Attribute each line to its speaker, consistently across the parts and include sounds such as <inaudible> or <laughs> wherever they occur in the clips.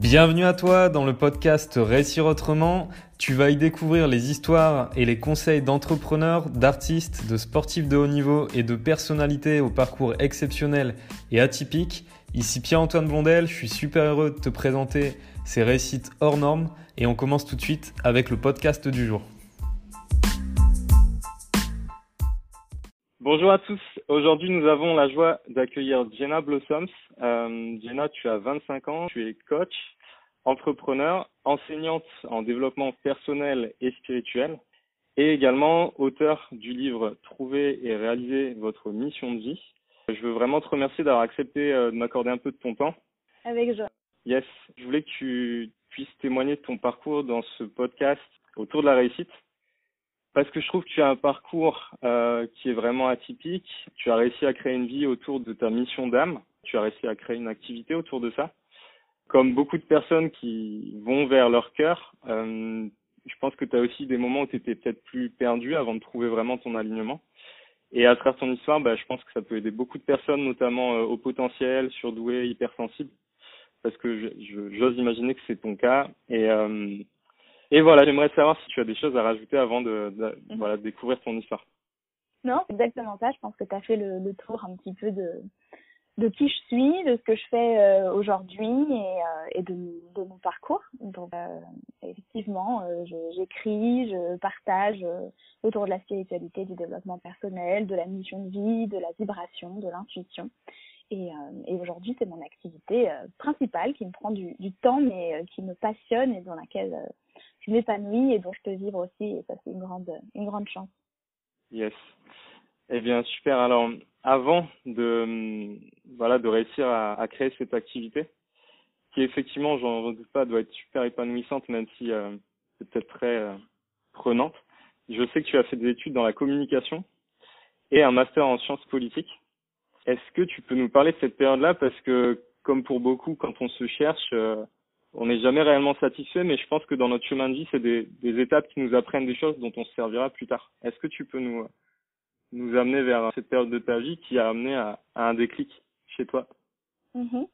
Speaker 1: Bienvenue à toi dans le podcast Réussir autrement. Tu vas y découvrir les histoires et les conseils d'entrepreneurs, d'artistes, de sportifs de haut niveau et de personnalités au parcours exceptionnel et atypique. Ici Pierre-Antoine Blondel, je suis super heureux de te présenter ces réussites hors normes et on commence tout de suite avec le podcast du jour.
Speaker 2: Bonjour à tous. Aujourd'hui, nous avons la joie d'accueillir Jenna Blossoms. Euh, Jenna, tu as 25 ans, tu es coach, entrepreneur, enseignante en développement personnel et spirituel et également auteur du livre Trouver et réaliser votre mission de vie. Je veux vraiment te remercier d'avoir accepté euh, de m'accorder un peu de ton temps.
Speaker 3: Avec joie.
Speaker 2: Yes, je voulais que tu puisses témoigner de ton parcours dans ce podcast autour de la réussite. Parce que je trouve que tu as un parcours euh, qui est vraiment atypique. Tu as réussi à créer une vie autour de ta mission d'âme. Tu as réussi à créer une activité autour de ça. Comme beaucoup de personnes qui vont vers leur cœur, euh, je pense que tu as aussi des moments où tu étais peut-être plus perdu avant de trouver vraiment ton alignement. Et à travers ton histoire, bah, je pense que ça peut aider beaucoup de personnes, notamment euh, au potentiel, surdoués, hypersensibles. Parce que j'ose imaginer que c'est ton cas. Et euh, et voilà, j'aimerais savoir si tu as des choses à rajouter avant de, de mhm. voilà, découvrir ton histoire.
Speaker 3: Non, c'est exactement ça. Je pense que tu as fait le, le, tour un petit peu de, de qui je suis, de ce que je fais euh, aujourd'hui et, euh, de, mon parcours. Donc, euh, effectivement, j'écris, je, partage autour de la spiritualité, du développement personnel, de la mission de vie, de la vibration, de l'intuition. Et, aujourd'hui, c'est mon activité principale qui me prend du, du temps, mais qui me passionne et dans laquelle je m'épanouis et dont je peux vivre aussi. Et ça, c'est une grande, une grande chance.
Speaker 2: Yes. Eh bien, super. Alors, avant de, voilà, de réussir à, à créer cette activité, qui effectivement, j'en doute pas, doit être super épanouissante, même si euh, c'est peut-être très euh, prenante. Je sais que tu as fait des études dans la communication et un master en sciences politiques. Est-ce que tu peux nous parler de cette période-là? Parce que, comme pour beaucoup, quand on se cherche, euh, on n'est jamais réellement satisfait, mais je pense que dans notre chemin de vie, c'est des, des, étapes qui nous apprennent des choses dont on se servira plus tard. Est-ce que tu peux nous, nous amener vers cette période de ta vie qui a amené à, à un déclic chez toi
Speaker 3: mm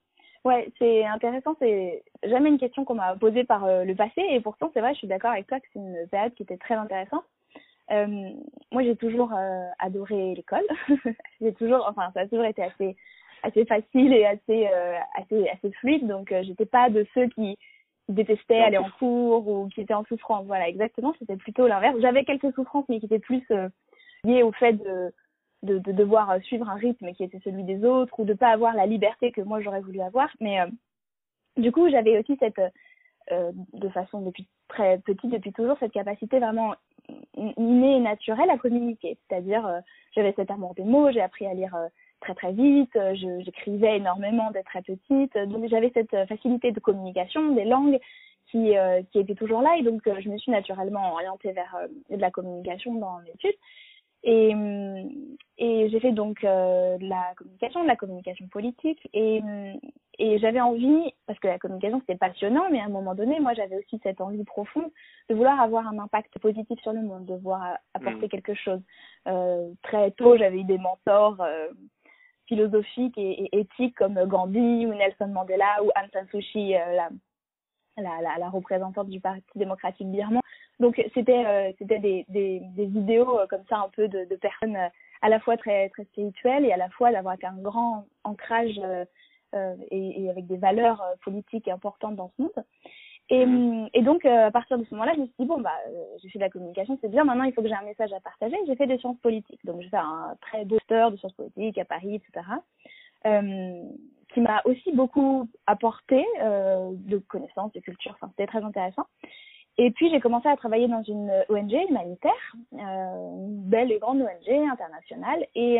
Speaker 3: Ouais, c'est intéressant. C'est jamais une question qu'on m'a posée par euh, le passé, et pourtant, c'est vrai, je suis d'accord avec toi que c'est une période qui était très intéressante. Euh, moi, j'ai toujours euh, adoré l'école. <laughs> j'ai toujours, enfin, ça a toujours été assez assez facile et assez assez assez fluide donc j'étais pas de ceux qui détestaient aller en cours ou qui étaient en souffrance voilà exactement c'était plutôt l'inverse j'avais quelques souffrances mais qui étaient plus euh, liées au fait de, de de devoir suivre un rythme qui était celui des autres ou de pas avoir la liberté que moi j'aurais voulu avoir. Mais du coup j'avais aussi cette de façon depuis très petite depuis toujours cette capacité vraiment innée et naturelle à communiquer. C'est-à-dire j'avais cet amour des mots j'ai appris à lire très très vite, euh, j'écrivais énormément dès très petite, donc j'avais cette euh, facilité de communication, des langues qui, euh, qui étaient toujours là. Et donc je me suis naturellement orientée vers de la communication dans mes études. Et, et j'ai fait donc de la communication, de la communication politique et, et j'avais envie, parce que la communication c'était passionnant, mais à un moment donné, moi j'avais aussi cette envie profonde de vouloir avoir un impact positif sur le monde, de vouloir apporter mmh. quelque chose. Euh, très tôt, j'avais eu des mentors philosophiques et, et, éthiques comme Gandhi ou Nelson Mandela ou Aung San Suu Kyi, euh, la, la, la, la, représentante du Parti démocratique birman. Donc c'était euh, c'était des, des, des idéaux euh, comme ça un peu de, de personnes à la fois très très spirituelles et à la fois d'avoir un grand ancrage et, et, avec des valeurs politiques importantes dans ce monde. Et, mm. et donc, euh, à partir de ce moment-là, je me suis dit, bon, bah, euh, j'ai fait de la communication, c'est bien, maintenant il faut que j'ai un message à partager. J'ai fait des sciences politiques. Donc, j'ai fait un très docteur de sciences politiques à Paris, etc. Euh, qui m'a aussi beaucoup apporté euh, de connaissances, de culture. Enfin, c'était très intéressant. Et puis, j'ai commencé à travailler dans une ONG humanitaire, euh, une belle et grande ONG internationale. Et,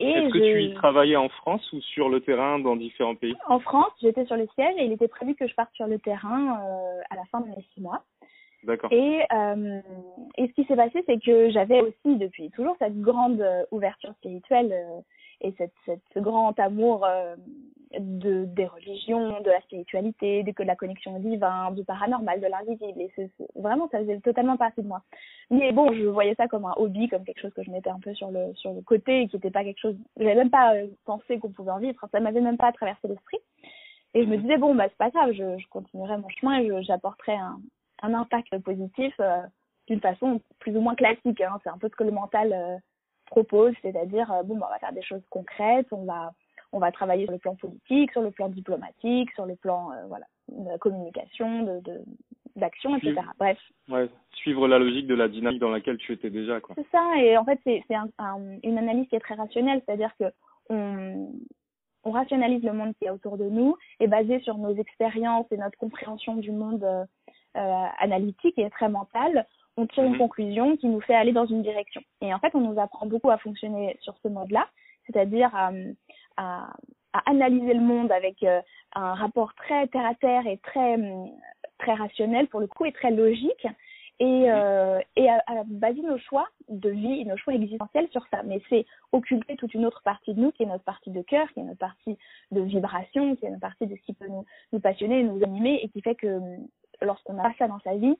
Speaker 2: est-ce que tu y travaillais en France ou sur le terrain dans différents pays?
Speaker 3: En France, j'étais sur le siège et il était prévu que je parte sur le terrain euh, à la fin de mes six mois.
Speaker 2: D'accord.
Speaker 3: Et, euh, et ce qui s'est passé, c'est que j'avais aussi depuis toujours cette grande euh, ouverture spirituelle euh, et cette, cette, ce grand amour euh, de, des religions, de la spiritualité, de, de la connexion au divin, du paranormal, de l'invisible. Et c'est, vraiment, ça faisait totalement partie de moi. Mais bon, je voyais ça comme un hobby, comme quelque chose que je mettais un peu sur le, sur le côté et qui n'était pas quelque chose. J'avais même pas euh, pensé qu'on pouvait en vivre. Ça m'avait même pas traversé l'esprit. Et je me disais, bon, bah, c'est pas grave, je, je continuerai mon chemin et j'apporterai un, un impact positif euh, d'une façon plus ou moins classique. Hein. C'est un peu ce que le mental euh, propose, c'est-à-dire, euh, bon, bah, on va faire des choses concrètes, on va, on va travailler sur le plan politique, sur le plan diplomatique, sur le plan, voilà, de la communication, de, d'action, etc. Bref.
Speaker 2: Ouais, suivre la logique de la dynamique dans laquelle tu étais déjà, quoi.
Speaker 3: C'est ça, et en fait, c'est, c'est un, une analyse qui est très rationnelle, c'est-à-dire que on, on rationalise le monde qui est autour de nous et basé sur nos expériences et notre compréhension du monde euh, euh, analytique et très mental, on tire une mhm. conclusion qui nous fait aller dans une direction. Et en fait, on nous apprend beaucoup à fonctionner sur ce mode-là, c'est-à-dire à, à, à, analyser le monde avec euh, un rapport très terre à terre et très très rationnel pour le coup et très logique et, mhm. euh, et à, à, baser nos choix de vie, nos choix existentiels sur ça. Mais c'est occulter toute une autre partie de nous, qui est notre partie de cœur, qui est notre partie de vibration, qui est notre partie de ce qui peut nous, nous passionner, nous animer, et qui fait que lorsqu'on a ça dans sa vie,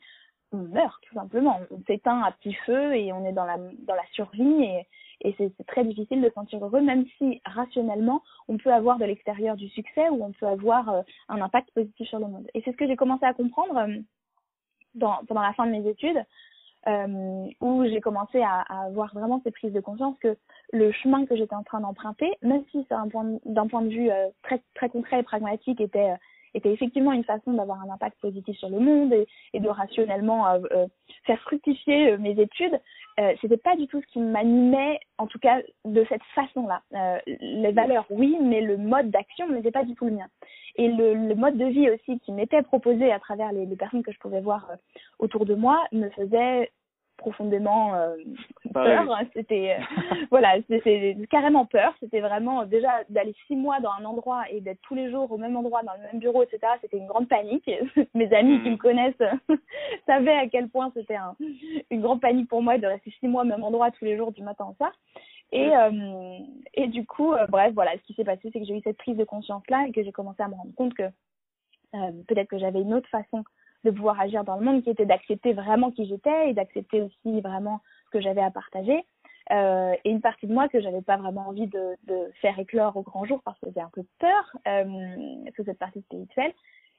Speaker 3: on meurt tout simplement. On s'éteint à petit feu et on est dans la, dans la survie et, et c'est très difficile de se sentir heureux, même si rationnellement, on peut avoir de l'extérieur du succès ou on peut avoir euh, un impact positif sur le monde. Et c'est ce que j'ai commencé à comprendre euh, dans, pendant la fin de mes études, euh, où j'ai commencé à, à, avoir vraiment ces prises de conscience que le chemin que j'étais en train d'emprunter, même si c'est un point d'un point de vue euh, très très concret et pragmatique, était était effectivement une façon d'avoir un impact positif sur le monde et, et de rationnellement euh, euh faire fructifier euh, mes études, c'était pas du tout ce qui m'animait, en tout cas de cette façon-là. Les valeurs, oui, mais le mode d'action n'était pas du tout le mien. Et le, mode de vie aussi qui m'était proposé à travers les, personnes que je pouvais voir autour de moi me faisait profondément euh, peur. C'était euh, <laughs> voilà, c'était carrément peur. C'était vraiment déjà d'aller six mois dans un endroit et d'être tous les jours au même endroit, dans le même bureau, etc. C'était une grande panique. <laughs> Mes amis qui me mm. connaissent <laughs> savaient à quel point c'était un, une grande panique pour moi de rester six mois au même endroit tous les jours du matin au soir. Et, euh, et du coup, euh, bref, voilà, ce qui s'est passé, c'est que j'ai eu cette prise de conscience là et que j'ai commencé à me rendre compte que euh, peut-être que j'avais une autre façon de pouvoir agir dans le monde, qui était d'accepter vraiment qui j'étais et d'accepter aussi vraiment ce que j'avais à partager. Euh, et une partie de moi que j'avais pas vraiment envie de, de, faire éclore au grand jour parce que j'ai un peu peur euh, sous cette partie spirituelle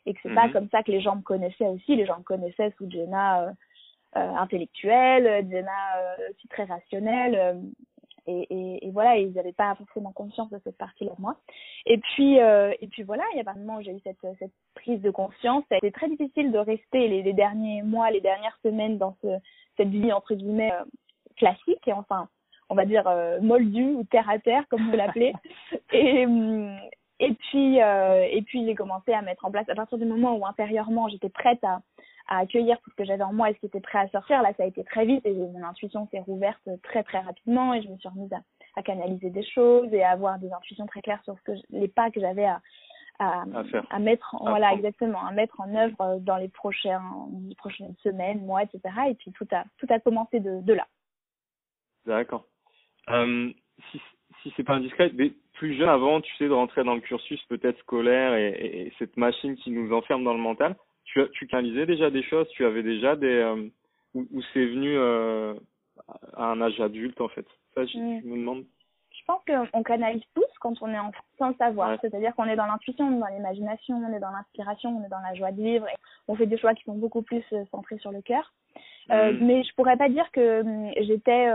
Speaker 3: et que c'est pas mhm. comme ça que les gens me connaissaient aussi. Les gens me connaissaient sous Jenna euh, euh intellectuelle, Jenna aussi très rationnelle. Et, et, et, voilà, ils n'avaient pas forcément conscience de cette partie-là de moi. Et puis, euh, et puis voilà, il y a de moment où j'ai eu cette, cette prise de conscience. Été très difficile de rester les, les derniers mois, les dernières semaines dans ce, cette vie entre guillemets euh, classique et enfin, on va dire euh, moldue ou terre à terre comme vous l'appelez. <laughs> et et puis et puis j'ai commencé à mettre en place à partir du moment où intérieurement j'étais prête à à accueillir tout ce que j'avais en moi et ce qui était prêt à sortir. Là, ça a été très vite et mon intuition s'est rouverte très très rapidement et je me suis remise à, à, canaliser des choses et à avoir des intuitions très claires sur ce que les pas que j'avais à, à, à, mettre en, voilà exactement à mettre en œuvre dans les prochains les prochaines semaines, mois, etc. Et puis tout a tout a commencé de, de là.
Speaker 2: D'accord. Euh, si si c'est pas indiscret, mais plus jeune avant, tu sais, de rentrer dans le cursus peut-être scolaire et, et, et cette machine qui nous enferme dans le mental tu, tu canalisais déjà des choses, tu avais déjà des euh, où, où c'est venu euh, à un âge adulte en fait? Ça, je, mm. me demande.
Speaker 3: Je pense qu'on canalise tous quand on est enfant sans le savoir. C'est-à-dire qu'on est dans l'intuition, on est dans l'imagination, on est dans l'inspiration, on est dans la joie de vivre. Et on fait des choix qui sont beaucoup plus euh, centrés sur le cœur. Euh, mm. Mais je pourrais pas dire que hum, j'étais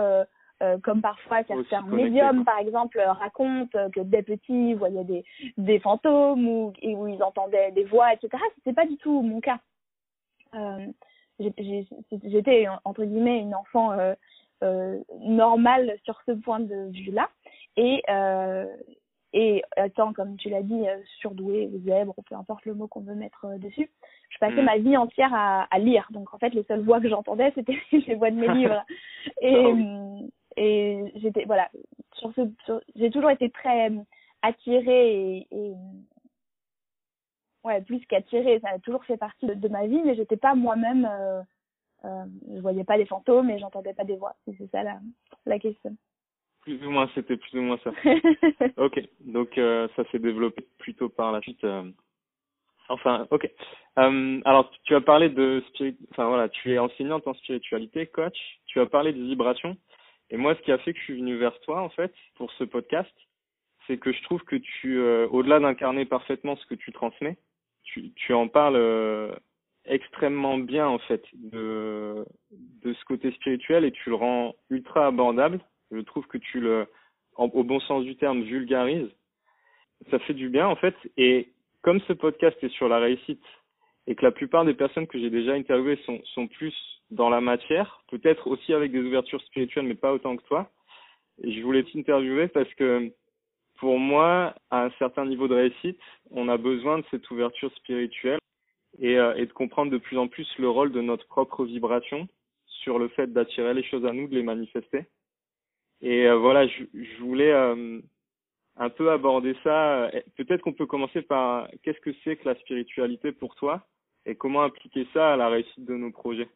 Speaker 3: euh, euh, comme parfois certains médiums, par exemple, racontent que dès petits, ils voyaient des, des fantômes ou où ils entendaient des voix, etc. C'était pas du tout mon cas. Euh, J'étais, entre guillemets, une enfant euh, euh, normale sur ce point de vue-là. Et, euh, et étant, comme tu l'as dit, surdouée, zèbre, peu importe le mot qu'on veut mettre dessus, je passais mm. ma vie entière à, à, lire. Donc en fait, les seules voix que j'entendais, c'était <laughs> les voix de mes <laughs> livres. Et, ah et j'étais voilà sur ce j'ai toujours été très euh, attirée et, et ouais plus qu'attirée ça a toujours fait partie de, de ma vie mais j'étais pas moi-même euh, euh, je voyais pas des fantômes et j'entendais pas des voix. C'est ça la la question.
Speaker 2: Plus ou moins c'était plus ou moins ça. <laughs> Ok donc euh, ça s'est développé plutôt par la suite enfin ok. Euh, alors tu as parlé de spirit enfin voilà tu es enseignante en spiritualité coach. Tu as parlé de vibration et moi, ce qui a fait que je suis venu vers toi, en fait, pour ce podcast, c'est que je trouve que tu, euh, au-delà d'incarner parfaitement ce que tu transmets, tu, tu en parles euh, extrêmement bien en fait de, de ce côté spirituel et tu le rends ultra abordable. Je trouve que tu le, au bon sens du terme, vulgarises. Ça fait du bien en fait. Et comme ce podcast est sur la réussite et que la plupart des personnes que j'ai déjà interviewées sont, sont plus dans la matière, peut-être aussi avec des ouvertures spirituelles, mais pas autant que toi, je voulais t'interviewer parce que pour moi, à un certain niveau de réussite, on a besoin de cette ouverture spirituelle et, euh, et de comprendre de plus en plus le rôle de notre propre vibration sur le fait d'attirer les choses à nous, de les manifester. Et euh, voilà, je, je voulais euh, un peu aborder ça. Peut-être qu'on peut commencer par qu'est-ce que c'est que la spiritualité pour toi et comment appliquer ça à la réussite de nos projets?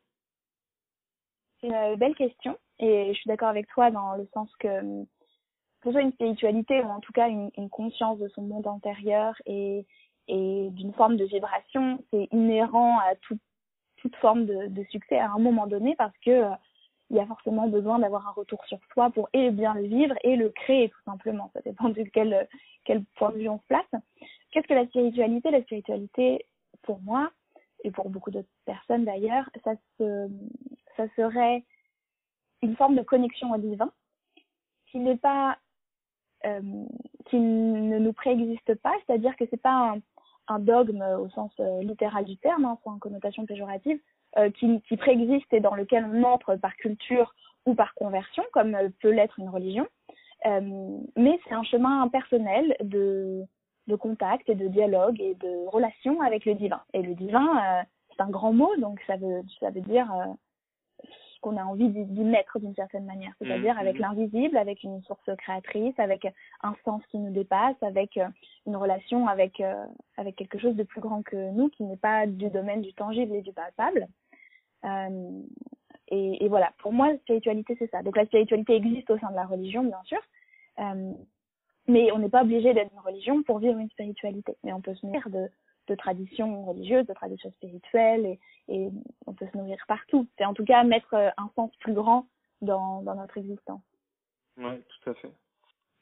Speaker 3: C'est une belle question et je suis d'accord avec toi dans le sens que que ce une spiritualité ou en tout cas une, conscience de son monde intérieur et, et d'une forme de vibration, c'est inhérent à tout, toute forme de, de, succès à un moment donné parce que euh, il y a forcément besoin d'avoir un retour sur soi pour et bien le vivre et le créer tout simplement. Ça dépend de quel, quel point de vue on se place. Qu'est-ce que la spiritualité? La spiritualité, pour moi, et pour beaucoup d'autres personnes d'ailleurs, ça, se, ça serait une forme de connexion au divin qui n'est pas euh, qui ne nous préexiste pas, c'est-à-dire que c'est pas un, dogme au sens euh, littéral du terme, hein, sans connotation péjorative, euh, qui, préexiste et dans lequel on entre par culture ou par conversion, comme peut l'être une religion. Mais c'est un chemin personnel de, de contact et de dialogue et de relation avec le divin. Et le divin, c'est un grand mot, donc ça veut, ça veut dire qu'on a envie d'y mettre d'une certaine manière, c'est-à-dire mmh, avec mmh. l'invisible, avec une source créatrice, avec un sens qui nous dépasse, avec euh, une relation avec euh, avec quelque chose de plus grand que nous, qui n'est pas du domaine du tangible et du palpable. Euh, et, et, voilà, pour moi, la spiritualité, c'est ça. Donc la spiritualité existe au sein de la religion, bien sûr, euh, mais on n'est pas obligé d'être une religion pour vivre une spiritualité. Mais on peut se nourrir de de traditions religieuses, de traditions spirituelles, et, et on peut se nourrir partout. C'est en tout cas mettre euh, un sens plus grand dans, dans notre existence.
Speaker 2: Oui, tout à fait.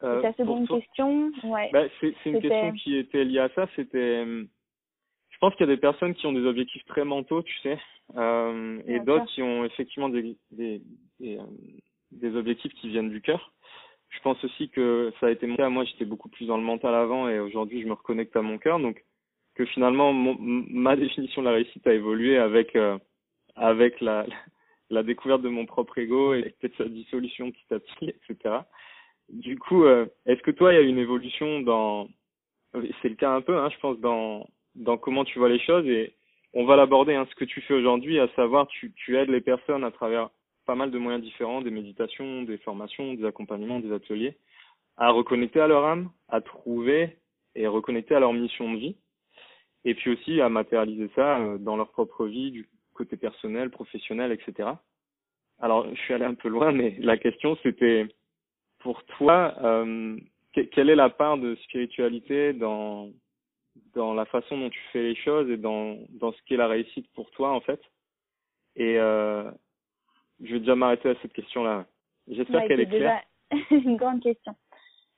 Speaker 3: Euh, ta seconde question, ouais.
Speaker 2: Bah, c'est une question qui était liée à ça. C'était, euh, je pense qu'il y a des personnes qui ont des objectifs très mentaux, tu sais, euh, et d'autres qui ont effectivement des des, des, des, objectifs qui viennent du cœur. Je pense aussi que ça a été mon cas. Moi, j'étais beaucoup plus dans le mental avant, et aujourd'hui, je me reconnecte à mon cœur. Donc, que finalement mon, ma définition de la réussite a évolué avec euh, avec la <laughs> la découverte de mon propre ego et peut-être sa dissolution petit à petit, etc. Du coup, euh, est-ce que toi, il y a une évolution dans, c'est le cas un peu, hein, je pense, dans dans comment tu vois les choses et on va l'aborder, hein, ce que tu fais aujourd'hui, à savoir, tu tu aides les personnes à travers pas mal de moyens différents, des méditations, des formations, des accompagnements, des ateliers, à reconnecter à leur âme, à trouver et reconnecter à leur mission de vie et puis aussi à matérialiser ça euh, dans leur propre vie, du côté personnel, professionnel, etc. Alors, je suis allé un peu loin, mais la question c'était, pour toi, euh, quelle est la part de spiritualité dans dans la façon dont tu fais les choses et dans dans ce qu'est la réussite pour toi en fait? Et euh, je vais déjà m'arrêter à cette question-là. J'espère
Speaker 3: ouais,
Speaker 2: qu'elle est claire.
Speaker 3: Déjà <laughs> une grande question.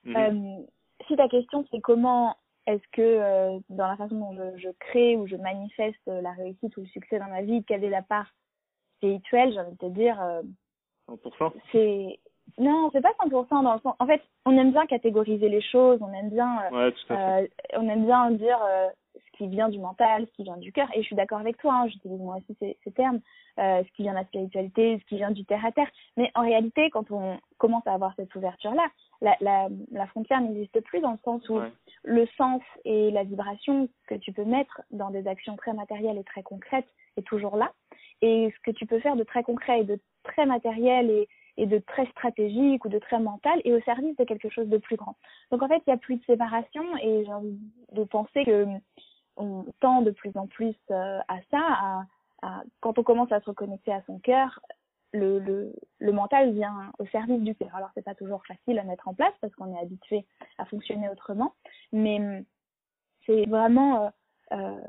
Speaker 3: Mm -hmm. euh, si ta question c'est comment est-ce que euh, dans la façon dont je, je, crée ou je manifeste la réussite ou le succès dans ma vie, quelle est la part spirituelle J'ai envie de te dire. Euh,
Speaker 2: 100%
Speaker 3: C'est non, c'est pas 100% dans le sens. En fait, on aime bien catégoriser les choses, on aime bien,
Speaker 2: euh, ouais, tout à fait.
Speaker 3: on aime bien dire euh, ce qui vient du mental, ce qui vient du cœur. Et je suis d'accord avec toi. Hein, J'utilise moi aussi ces, ces termes, euh, ce qui vient de la spiritualité, ce qui vient du terre à terre. Mais en réalité, quand on commence à avoir cette ouverture-là, la, la, la frontière n'existe plus dans le sens où
Speaker 2: ouais.
Speaker 3: le sens et la vibration que tu peux mettre dans des actions très matérielles et très concrètes est toujours là. Et ce que tu peux faire de très concret et de très matériel et, et de très stratégique ou de très mental est au service de quelque chose de plus grand. Donc en fait, il n'y a plus de séparation et j'ai envie de penser que on tend de plus en plus euh, à ça, à, à, quand on commence à se reconnecter à son cœur, le, le, le mental vient au service du cœur. Alors c'est pas toujours facile à mettre en place parce qu'on est habitué à fonctionner autrement, mais c'est vraiment euh, euh,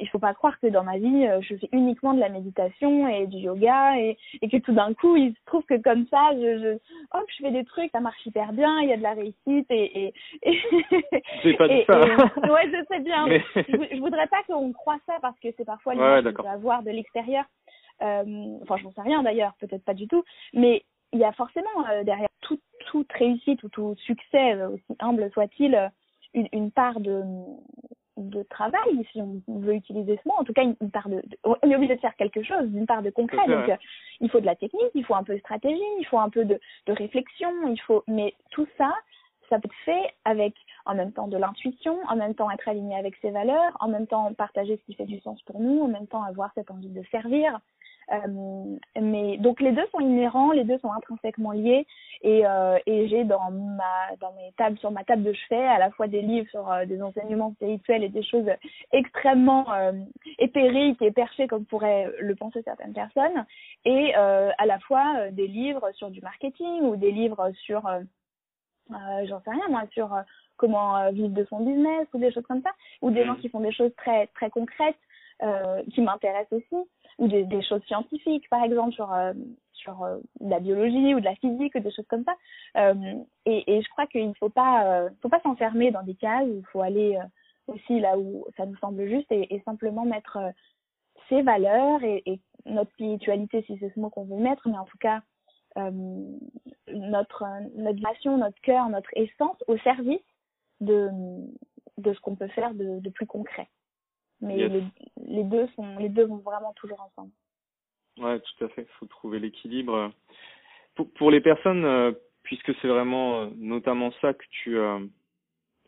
Speaker 3: il faut pas croire que dans ma vie euh, je fais uniquement de la méditation et du yoga et, et que tout d'un coup il se trouve que comme ça je, je hop je fais des trucs ça marche hyper bien il y a de la réussite et et,
Speaker 2: et <laughs> pas dit ça.
Speaker 3: ouais je sais bien. <laughs> Je, je, voudrais pas qu'on croit ça parce que c'est parfois l'image
Speaker 2: ouais,
Speaker 3: qu'on peut avoir de l'extérieur enfin je n'en sais rien d'ailleurs peut-être pas du tout mais il y a forcément euh, derrière toute toute réussite ou tout succès aussi humble soit-il une, une part de de travail, si on veut utiliser ce mot, en tout cas une, part de, on est obligé de faire quelque chose, d'une part de concret. Donc euh, il faut de la technique, il faut un peu de stratégie, il faut un peu de, de réflexion, il faut, mais tout ça, ça peut être fait avec en même temps de l'intuition, en même temps être aligné avec ses valeurs, en même temps partager ce qui fait du sens pour nous, en même temps avoir cette envie de servir. Euh, mais donc les deux sont inhérents, les deux sont intrinsèquement liés. Et, euh, et j'ai dans ma dans mes tables sur ma table de chevet à la fois des livres sur euh, des enseignements spirituels et des choses extrêmement euh, épériques et perchées comme pourraient le penser certaines personnes et euh, à la fois des livres sur du marketing ou des livres sur j'en sais rien moi sur comment vivre de son business ou des choses comme ça ou des gens qui font des choses très très concrètes euh, qui m'intéressent aussi, ou des, des, choses scientifiques, par exemple, sur, euh, sur euh, la biologie ou de la physique ou des choses comme ça. Euh, et, et, je crois qu'il ne faut pas, faut pas s'enfermer dans des cases, il faut aller aussi là où ça nous semble juste et, et simplement mettre ses valeurs et, et, notre spiritualité, si c'est ce mot qu'on veut mettre, mais en tout cas notre, notre passion, notre cœur, notre essence au service de, de ce qu'on peut faire de, de plus concret. Mais les, les, deux sont, les deux vont vraiment toujours ensemble.
Speaker 2: Ouais, tout à fait. Il faut trouver l'équilibre. Pour, pour, les personnes, euh, puisque c'est vraiment euh, notamment ça que tu, euh,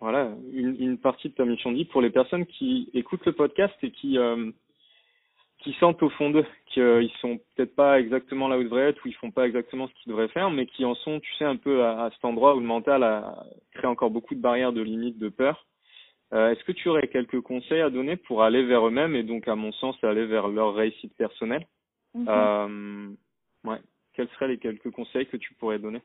Speaker 2: voilà, une, une, partie de ta mission dit, pour les personnes qui écoutent le podcast et qui, qui sentent au fond d'eux qu'ils sont peut-être pas exactement là où ils devraient être, ou ils font pas exactement ce qu'ils devraient faire, mais qui en sont, tu sais, un peu à, à cet endroit où le mental a créé encore beaucoup de barrières, de limites, de peur. Euh, Est-ce que tu aurais quelques conseils à donner pour aller vers eux-mêmes et donc, à mon sens, aller vers leur réussite personnelle
Speaker 3: mm -hmm.
Speaker 2: euh, Ouais. Quels seraient les quelques conseils que tu pourrais donner?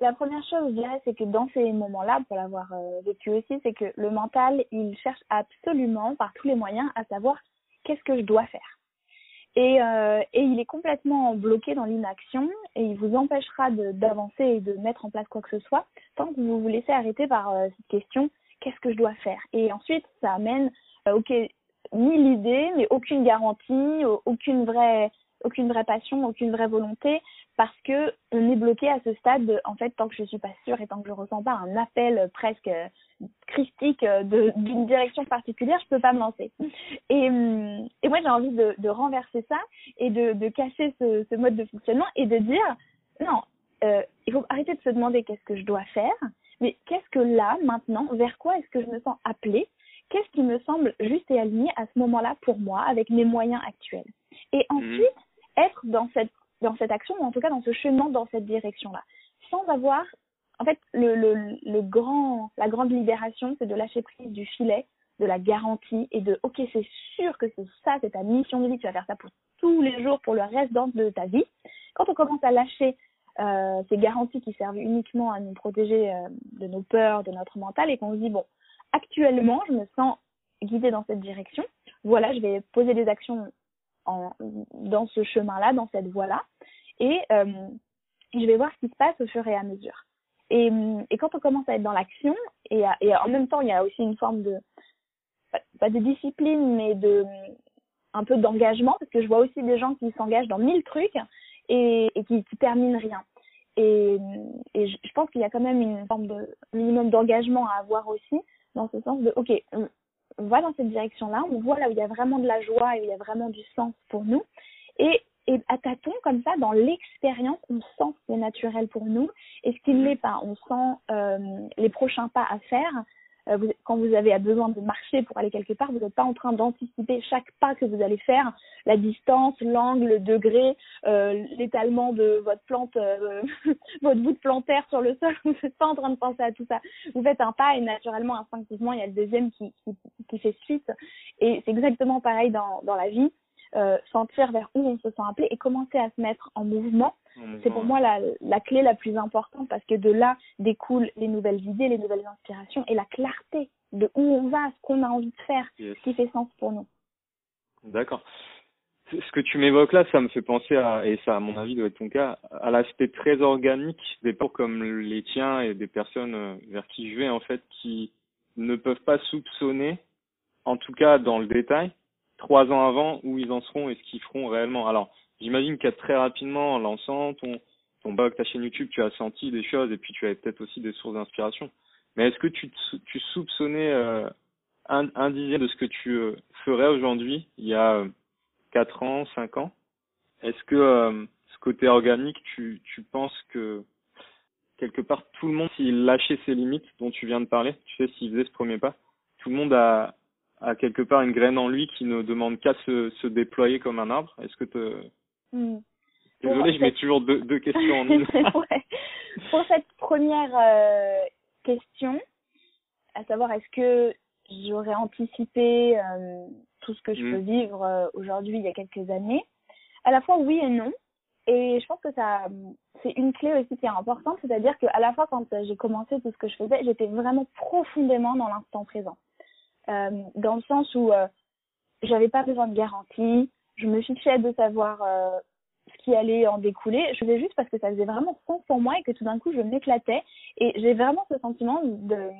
Speaker 3: La première chose, je dirais, c'est que dans ces moments-là, pour l'avoir euh, vécu aussi, c'est que le mental, il cherche absolument, par tous les moyens, à savoir qu'est-ce que je dois faire. Et, euh, et il est complètement bloqué dans l'inaction et il vous empêchera d'avancer et de mettre en place quoi que ce soit tant que vous vous laissez arrêter par euh, cette question qu'est-ce que je dois faire? Et ensuite, ça amène, euh, ok, mille idées, mais aucune garantie, aucune vraie, aucune vraie passion, aucune vraie volonté, parce que on est bloqué à ce stade. en fait, tant que je suis pas sûre et tant que je ressens pas un appel presque christique d'une direction particulière, je peux pas me lancer. Et, hum, moi, j'ai envie de, renverser ça et de, de casser ce, mode de fonctionnement et de dire non, euh, il faut arrêter de se demander qu'est-ce que je dois faire mais qu'est-ce que là, maintenant, vers quoi est-ce que je me sens appelée? Qu'est-ce qui me semble juste et aligné à ce moment-là pour moi, avec mes moyens actuels? Et mhm. ensuite, être dans cette, dans cette action, ou en tout cas dans ce chemin, dans cette direction-là, sans avoir... En fait, le, le, le grand, la grande libération, c'est de lâcher prise du filet, de la garantie et de ok c'est sûr que c'est ça c'est ta mission de vie tu vas faire ça pour tous les jours pour le reste de ta vie. Quand on commence à lâcher euh, ces garanties qui servent uniquement à nous protéger euh, de nos peurs, de notre mental, et qu'on se dit, bon, actuellement, je me sens guidée dans cette direction, voilà, je vais poser des actions dans ce chemin-là, dans cette voie-là, et euh, je vais voir ce qui se passe au fur et à mesure. Et, quand on commence à être dans l'action, et, en même temps, il y a aussi une forme de, pas de discipline, mais de un peu d'engagement, parce que je vois aussi des gens qui s'engagent dans mille trucs, et, qui, qui termine rien. Et, je pense qu'il y a quand même une forme de minimum d'engagement à avoir aussi, dans ce sens de, ok, on, on va dans cette direction-là, on voit là où il y a vraiment de la joie et où il y a vraiment du sens pour nous. Et, à tâtons, comme ça, dans l'expérience, on sent ce qui est naturel pour nous et ce qui ne l'est pas. On sent euh, les prochains pas à faire vous, quand vous avez besoin de marcher pour aller quelque part, vous n'êtes pas en train d'anticiper chaque pas que vous allez faire, la distance, l'angle, le degré, euh, l'étalement de votre plante, euh, <laughs> votre bout de plantaire sur le sol. <laughs> Vous n'êtes pas en train de penser à tout ça. Vous faites un pas et naturellement, instinctivement, il y a le deuxième qui, qui, qui fait suite. Et c'est exactement pareil dans, dans la vie. Euh, sentir vers où on se sent appelé et commencer à se mettre en mouvement. C'est pour moi la, la clé la plus importante parce que de là découlent les nouvelles idées, les nouvelles inspirations et la clarté de où on va, ce qu'on a envie de faire, ce qui fait sens pour nous.
Speaker 2: D'accord. Ce que tu m'évoques là, ça me fait penser à, et ça à mon avis doit être ton cas, à l'aspect très organique des ports comme les tiens et des personnes euh, vers qui je vais en fait, qui ne peuvent pas soupçonner, en tout cas dans le détail, trois ans avant où ils en seront et ce qu'ils feront réellement. Alors, j'imagine qu'à très rapidement, en lançant ton, ton blog, ta chaîne YouTube, tu as senti des choses et puis tu avais peut-être aussi des sources d'inspiration. Mais est-ce que tu, tu soupçonnais euh, un, un dixième de ce que tu euh, ferais aujourd'hui, il y a euh, quatre ans, cinq ans? Est-ce que euh, ce côté organique, tu, tu penses que quelque part tout le monde, s'il lâchait ses limites dont tu viens de parler, tu sais, s'il faisait ce premier pas, tout le monde a, a quelque part une graine en lui qui ne demande qu'à se, se déployer comme un arbre. Est-ce que te... Hmm. Désolée, je mets toujours deux, deux questions en <laughs> une.
Speaker 3: ouais. Pour cette première euh, question, à savoir est-ce que j'aurais anticipé euh, tout ce que je peux hmm. vivre euh, aujourd'hui il y a quelques années, à la fois oui et non. Et je pense que ça, c'est une clé aussi qui est importante, c'est-à-dire qu'à la fois quand j'ai commencé tout ce que je faisais, j'étais vraiment profondément dans l'instant présent. Euh, dans le sens où euh, j'avais pas besoin de garantie, je me fichais de savoir euh, ce qui allait en découler. Je faisais juste parce que ça faisait vraiment sens pour moi et que tout d'un coup je m'éclatais. Et j'ai vraiment ce sentiment de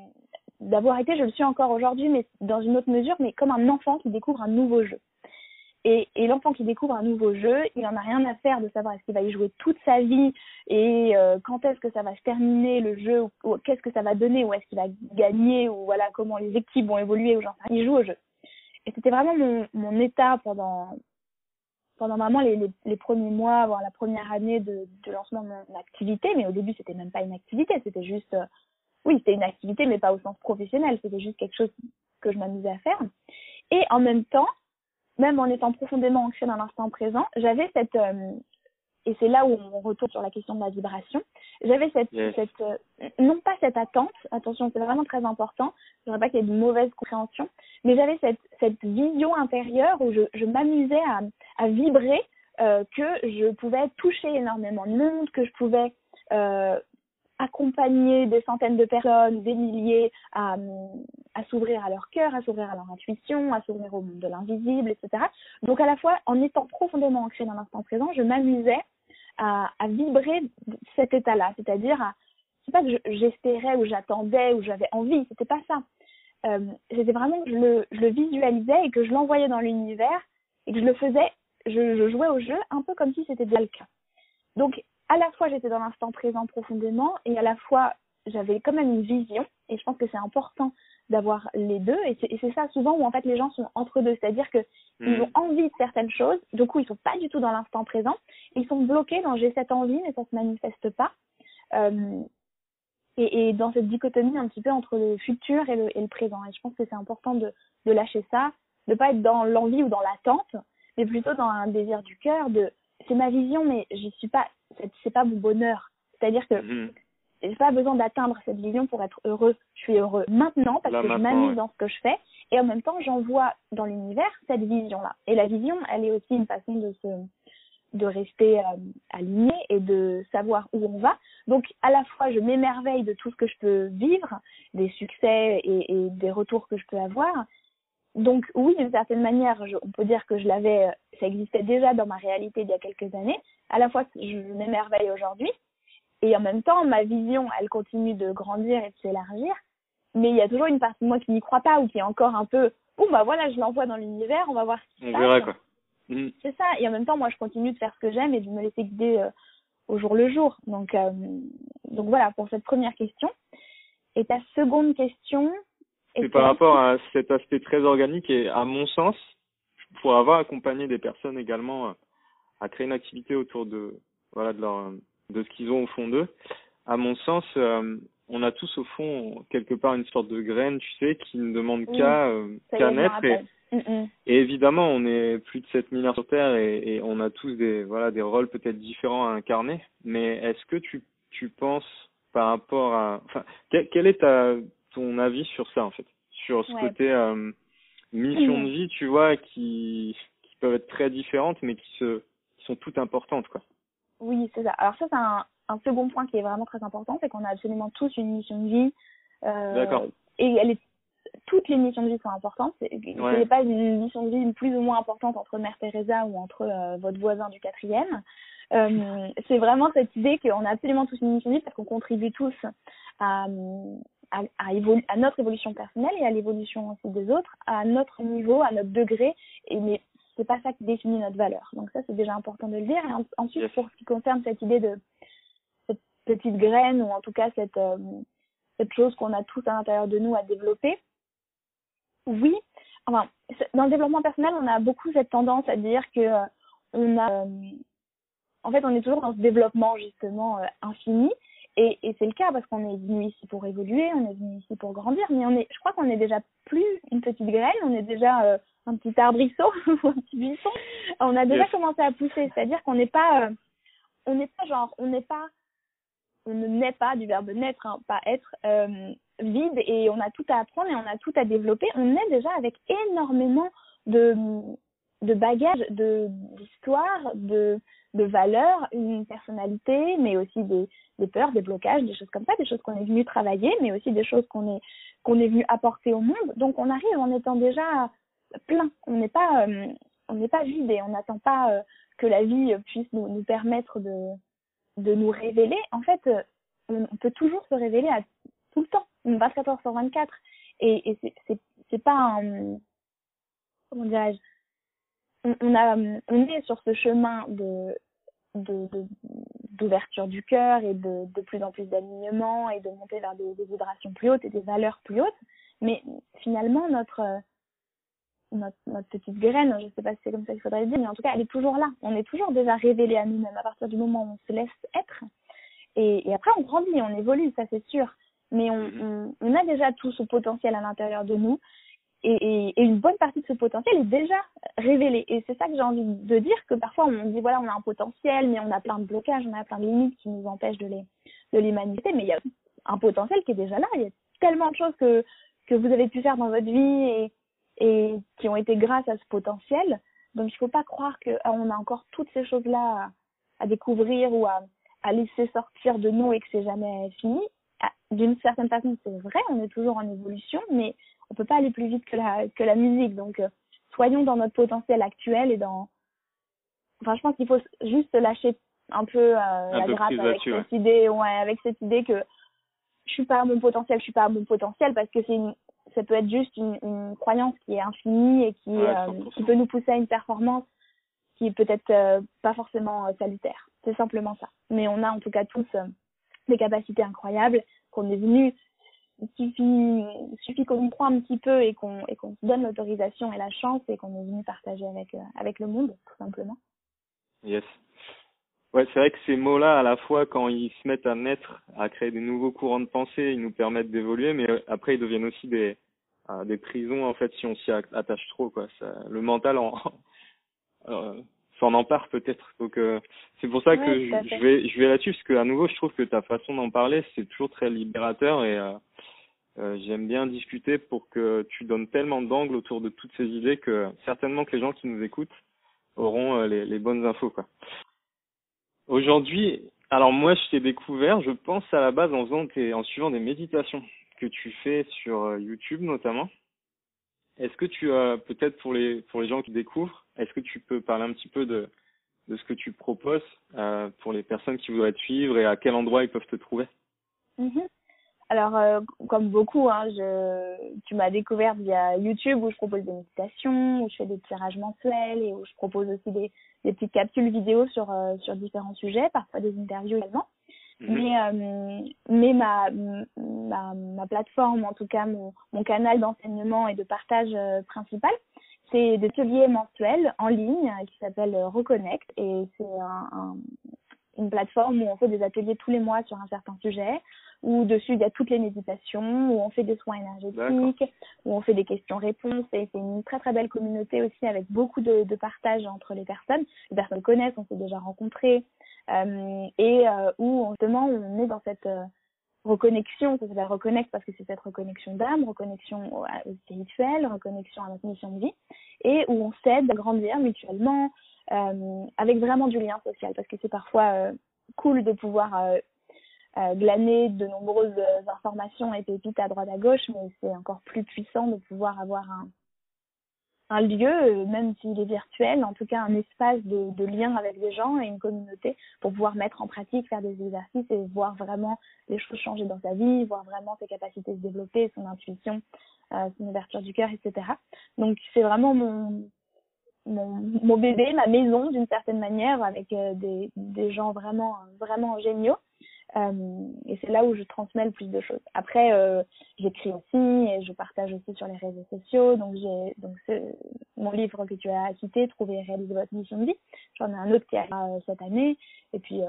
Speaker 3: d'avoir été, je le suis encore aujourd'hui, mais dans une autre mesure, mais comme un enfant qui découvre un nouveau jeu. Et, et l'enfant qui découvre un nouveau jeu, il en a rien à faire de savoir est-ce qu'il va y jouer toute sa vie et euh, quand est-ce que ça va se terminer le jeu, ou, qu'est-ce que ça va donner, ou est-ce qu'il va gagner, ou voilà comment les équipes vont évoluer, ou genre il joue au jeu. Et c'était vraiment mon, mon état pendant pendant vraiment les, les, les, premiers mois, voire la première année de, de lancement de mon activité, mais au début c'était même pas une activité, c'était juste, euh, oui c'était une activité mais pas au sens professionnel, c'était juste quelque chose que je m'amusais à faire. Et en même temps, même en étant profondément ancré dans l'instant présent, j'avais cette, euh, et c'est là où on retourne sur la question de la vibration, j'avais cette, cette euh, non pas cette attente, attention, c'est vraiment très important, je ne voudrais pas qu'il y ait de mauvaise compréhension, mais j'avais cette, cette vision intérieure où je, je m'amusais à, à vibrer euh, que je pouvais toucher énormément de monde, que je pouvais euh, accompagner des centaines de personnes, des milliers à, s'ouvrir à leur cœur, à s'ouvrir à leur intuition, à s'ouvrir au monde de l'invisible, etc. Donc à la fois, en étant profondément ancrée dans l'instant présent, je m'amusais à, vibrer cet état-là, c'est-à-dire à, c'est pas que j'espérais ou j'attendais ou j'avais envie, c'était pas ça. Euh, c'était vraiment que je le, je le visualisais et que je l'envoyais dans l'univers et que je le faisais, je, je jouais au jeu un peu comme si c'était déjà le cas. Donc à la fois j'étais dans l'instant présent profondément et à la fois j'avais quand même une vision. Et je pense que c'est important d'avoir les deux. Et c'est ça souvent où en fait les gens sont entre deux. C'est-à-dire que ils hmm. ont envie de certaines choses. Du coup ils sont pas du tout dans l'instant présent. Ils sont bloqués dans j'ai cette envie mais ça se manifeste pas. Euh, et, et, dans cette dichotomie un petit peu entre le futur et le, et le présent. Et je pense que c'est important de, de lâcher ça. De pas être dans l'envie ou dans l'attente mais plutôt dans un désir du cœur de c'est ma vision mais je suis pas c'est pas mon bonheur. C'est-à-dire que mmh. j'ai pas besoin d'atteindre cette vision pour être heureux. Je suis heureux maintenant parce que je m'amuse dans ce que je fais et en même temps j'envoie dans l'univers cette vision-là. Et la vision, elle est aussi une façon de se de rester euh, aligné et de savoir où on va. Donc à la fois je m'émerveille de tout ce que je peux vivre, des succès et, et des retours que je peux avoir, donc oui, d'une certaine manière, on peut dire que je l'avais, ça existait déjà dans ma réalité il y a quelques années. À la fois, je m'émerveille aujourd'hui, et en même temps, ma vision, elle continue de grandir et de s'élargir. Mais il y a toujours une partie de moi qui n'y croit pas ou qui est encore un peu, oh bah voilà, je l'envoie dans l'univers, on va voir ce qui se passe. quoi. Mhm. C'est ça. Et en même temps, moi, je continue de faire ce que j'aime et de me laisser guider euh, au jour le jour. Donc, euh, donc voilà pour cette première question. Et ta seconde question,
Speaker 2: c'est par rapport à cet aspect très organique et à mon sens, pour avoir accompagné des personnes également à créer une activité autour de voilà de leur de ce qu'ils ont au fond d'eux, à mon sens, euh, on a tous au fond quelque part une sorte de graine, tu sais, qui ne demande qu'à euh, qu'à naître et, mm, mm. et, évidemment, on est plus de 7 milliards sur Terre et, et, on a tous des voilà des rôles peut-être différents à incarner. Mais est-ce que tu tu penses par rapport à enfin quelle est ta ton avis sur ça en fait, sur ce côté euh, mission de vie, tu vois, qui, qui peuvent être très différentes, mais qui se qui sont toutes importantes, quoi.
Speaker 3: Oui, c'est ça. Alors ça, c'est un, un second point qui est vraiment très important, c'est qu'on a absolument tous une mission de vie. Euh,
Speaker 2: D'accord.
Speaker 3: Et elle est, toutes les missions de vie sont importantes.
Speaker 2: Ouais.
Speaker 3: n'est pas une mission de vie plus ou moins importante entre Mère Teresa ou entre euh, votre voisin du quatrième. Euh, <laughs> c'est vraiment cette idée qu'on a absolument tous une mission de vie parce qu'on contribue tous à, à, à, évolu- à notre évolution personnelle et à l'évolution aussi des autres, à notre niveau, à notre degré. Et mais c'est pas ça qui définit notre valeur. Donc ça, c'est déjà important de le dire. Et en- ensuite, pour ce qui concerne cette idée de cette petite graine ou en tout cas cette euh, cette chose qu'on a tous à l'intérieur de nous à développer. Oui, enfin, dans le développement personnel, on a beaucoup cette tendance à dire que euh, on a, euh, en fait, on est toujours dans ce développement justement infini, et, et c'est le cas parce qu'on est venu ici pour évoluer, on est venu ici pour grandir, mais on est, je crois qu'on est déjà plus une petite graine, on est déjà euh, un petit arbrisseau <laughs> ou un petit buisson. On a déjà
Speaker 2: Yes.
Speaker 3: commencé à pousser, c'est-à-dire qu'on n'est pas, euh, on n'est pas genre, on n'est pas on ne naît pas du verbe naître, hein, pas être, euh, vide et on a tout à apprendre et on a tout à développer. On est déjà avec énormément de, de bagages, de d'histoire, de, de valeurs, une personnalité, mais aussi des, peurs, des blocages, des choses comme ça, des choses qu'on est venu travailler, mais aussi des choses qu'on est qu'on est venu apporter au monde. Donc on arrive en étant déjà plein. On n'est pas euh, pas vide et on n'attend pas euh, que la vie puisse nous, nous permettre de de nous révéler, en fait, euh, on peut toujours se révéler à tout le temps, 24 heures sur 24. Et, et c'est- pas comment dirais-je, on, on est sur ce chemin de de- de- d'ouverture du cœur et de, de plus en plus d'alignement et de monter vers des, des vibrations plus hautes et des valeurs plus hautes. Mais finalement, notre, euh, notre, notre petite graine, je sais pas si c'est comme ça qu'il faudrait le dire, mais en tout cas, elle est toujours là. On est toujours déjà révélé à nous-mêmes à partir du moment où on se laisse être. Et, et après, on grandit, on évolue, ça c'est sûr. Mais on, on, on a déjà tout ce potentiel à l'intérieur de nous. Et, une bonne partie de ce potentiel est déjà révélé. Et c'est ça que j'ai envie de dire, que parfois on dit, voilà, on a un potentiel, mais on a plein de blocages, on a plein de limites qui nous empêchent de les, de les manifester. Mais il y a un potentiel qui est déjà là. Il y a tellement de choses que, que vous avez pu faire dans votre vie et, et qui ont été grâce à ce potentiel. Donc il faut pas croire que ah, a encore toutes ces choses-là à, à découvrir ou à, à laisser sortir de nous et que c'est jamais fini. Ah, D'une certaine façon, c'est vrai, on est toujours en évolution, mais on peut pas aller plus vite que la que la musique. Donc euh, soyons dans notre potentiel actuel et dans. Enfin, je pense qu'il faut juste lâcher un peu euh, la
Speaker 2: peu
Speaker 3: grappe avec cette idée, ouais, avec cette idée que je suis pas à mon potentiel, je suis pas à mon potentiel parce que c'est une, ça peut être juste une, une croyance qui est infinie et qui,
Speaker 2: Ouais,
Speaker 3: euh,
Speaker 2: 100%.
Speaker 3: qui peut nous pousser à une performance qui est peut-être euh, pas forcément euh, salutaire. C'est simplement ça. Mais on a en tout cas tous euh, des capacités incroyables qu'on est venu. Il suffit, qu'on croit un petit peu et qu'on se donne l'autorisation et la chance et qu'on est venu partager avec euh, avec le monde tout simplement.
Speaker 2: Yes. Ouais, c'est vrai que ces mots-là, à la fois, quand ils se mettent à naître, à créer des nouveaux courants de pensée, ils nous permettent d'évoluer, mais euh, après, ils deviennent aussi des, euh, des prisons, en fait, si on s'y attache trop, quoi. Le mental en, <laughs> s'en empare peut-être. Donc, euh, c'est pour ça que je, vais, je vais là-dessus, parce que, à nouveau, je trouve que ta façon d'en parler, c'est toujours très libérateur et, euh, euh, j'aime bien discuter pour que tu donnes tellement d'angles autour de toutes ces idées que certainement que les gens qui nous écoutent auront euh, les, les bonnes infos, quoi. Aujourd'hui, alors moi je t'ai découvert, je pense à la base en faisant tes, en suivant des méditations que tu fais sur euh, YouTube notamment. Est-ce que tu as peut-être pour les pour les gens qui découvrent, est-ce que tu peux parler un petit peu de de ce que tu proposes euh, pour les personnes qui voudraient te suivre et à quel endroit ils peuvent te trouver?
Speaker 3: Mhm. Alors, euh, comme beaucoup, hein, je, tu m'as découvert via YouTube où je propose des méditations, où je fais des tirages mensuels et où je propose aussi des, des petites capsules vidéo sur, euh, sur différents sujets, parfois des interviews également.
Speaker 2: Mhm.
Speaker 3: Mais, euh, mais ma, ma, plateforme, en tout cas mon, mon canal d'enseignement et de partage euh, principal, c'est des ateliers mensuels en ligne euh, qui s'appellent euh, Reconnect et c'est un- une plateforme où on fait des ateliers tous les mois sur un certain sujet, où dessus il y a toutes les méditations, où on fait des soins énergétiques, où on fait des questions-réponses. C'est une très très belle communauté aussi avec beaucoup de, partage entre les personnes. Les personnes connaissent, on s'est déjà rencontrés. Euh, et euh, où justement on est dans cette euh, reconnexion, ça s'appelle reconnecte parce que c'est cette reconnexion d'âme, reconnexion au, spirituel, reconnexion à notre mission de vie, et où on s'aide à grandir mutuellement, euh, avec vraiment du lien social, parce que c'est parfois euh, cool de pouvoir euh, euh, glaner de nombreuses informations et pépites à droite à gauche, mais c'est encore plus puissant de pouvoir avoir un, un lieu, euh, même s'il est virtuel, en tout cas un espace de, de, lien avec des gens et une communauté pour pouvoir mettre en pratique, faire des exercices et voir vraiment les choses changer dans sa vie, voir vraiment ses capacités se développer, son intuition, euh, son ouverture du cœur, etc. Donc c'est vraiment mon, mon, mon, bébé, ma maison d'une certaine manière, avec euh, des, des gens vraiment vraiment géniaux. Euh, et c'est là où je transmets le plus de choses. Après, euh, j'écris aussi et je partage aussi sur les réseaux sociaux. Donc, j'ai donc mon livre que tu as cité, Trouver et réaliser votre mission de vie. J'en ai un autre qui arrivera euh, cette année. Et puis,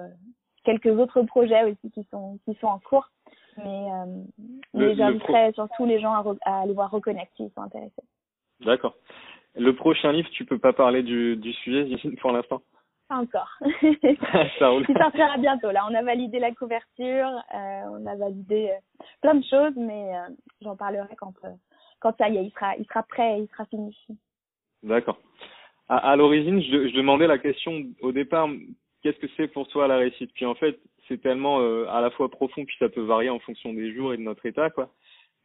Speaker 3: quelques autres projets aussi qui sont, qui sont en cours. Mais, mais j'inviterai surtout les gens à, à, aller voir Reconnect s'ils sont intéressés.
Speaker 2: D'accord. Le prochain livre, tu peux pas parler du, du sujet pour l'instant?
Speaker 3: Pas encore. <laughs> Il sortira bientôt. Là, on a validé la couverture, euh, on a validé euh, plein de choses, mais euh, j'en parlerai quand quand ça y est, il sera il sera prêt, il sera fini.
Speaker 2: D'accord. À, à l'origine, je, je, demandais la question au départ, qu'est-ce que c'est pour toi la réussite? Puis en fait, c'est tellement à la fois profond, puis ça peut varier en fonction des jours et de notre état, quoi.